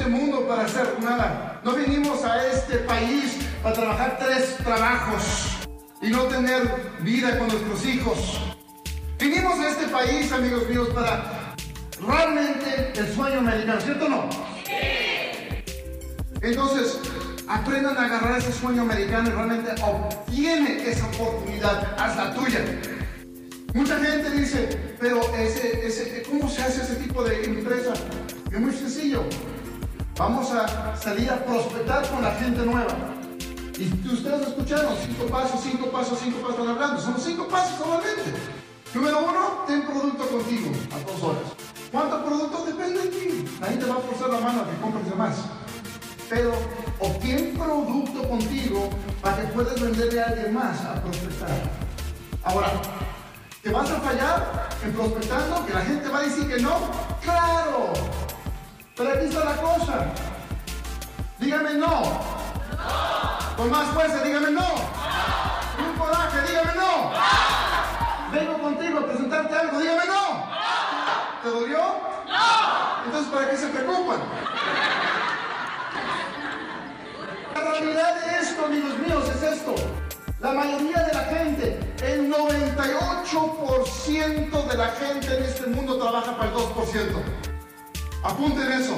afortunada. No vinimos a este país para trabajar tres trabajos y no tener vida con nuestros hijos. Vinimos a este país, amigos míos, para realmente el sueño americano, ¿cierto o no? Entonces, aprendan a agarrar ese sueño americano y realmente obtiene esa oportunidad, haz la tuya. Mucha gente dice, pero ese, ese, ¿cómo se hace ese tipo de empresa? Es muy sencillo. Vamos a salir a prospectar con la gente nueva. Y ustedes escucharon, cinco pasos, cinco pasos, cinco pasos están hablando. Son cinco pasos solamente. Número uno, ten producto contigo a dos horas. ¿Cuánto producto? Depende de ti. Nadie te va a forzar la mano a que compres más. Pero obtén producto contigo para que puedas venderle a alguien más a prospectar. Ahora, ¿te vas a fallar en prospectando? ¿Que la gente va a decir que no? ¡Claro! Pero aquí está la cosa. Dígame no. Con más fuerza, dígame no. Un coraje, dígame no. Vengo contigo a presentarte algo, dígame no. ¿Te dolió? No. Entonces, ¿para qué se preocupan? La realidad de esto, amigos míos, es esto. La mayoría de la gente, el 98% de la gente en este mundo trabaja para el 2%. Apunten eso.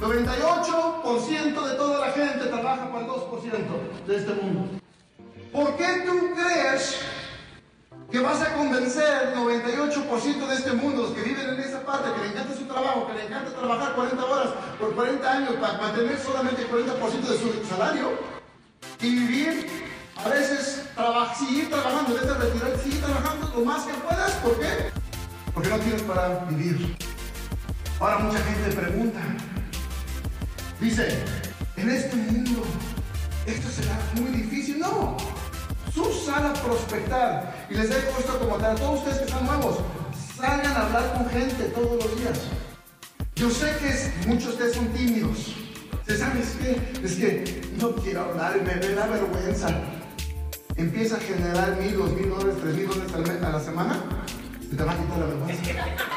98% de toda la gente trabaja para el 2% de este mundo. ¿Por qué tú crees que vas a convencer el 98% de este mundo, los que viven en esa parte, que le encanta su trabajo, que le encanta trabajar 40 horas por 40 años para mantener solamente el 40% de su salario y vivir, a veces seguir trabajando, vez de retirar, seguir trabajando lo más que puedas? ¿Por qué? Porque no tienes para vivir. Ahora mucha gente pregunta, dice, en este mundo, esto será muy difícil. No, sal a prospectar. Y les dejo esto como tal. Todos ustedes que están nuevos, salgan a hablar con gente todos los días. Yo sé que muchos de ustedes son tímidos. ¿Sabes qué? Es que no quiero hablar, me, da vergüenza. Empieza a generar mil, dos mil dólares, tres mil dólares a la semana y te va a quitar la vergüenza.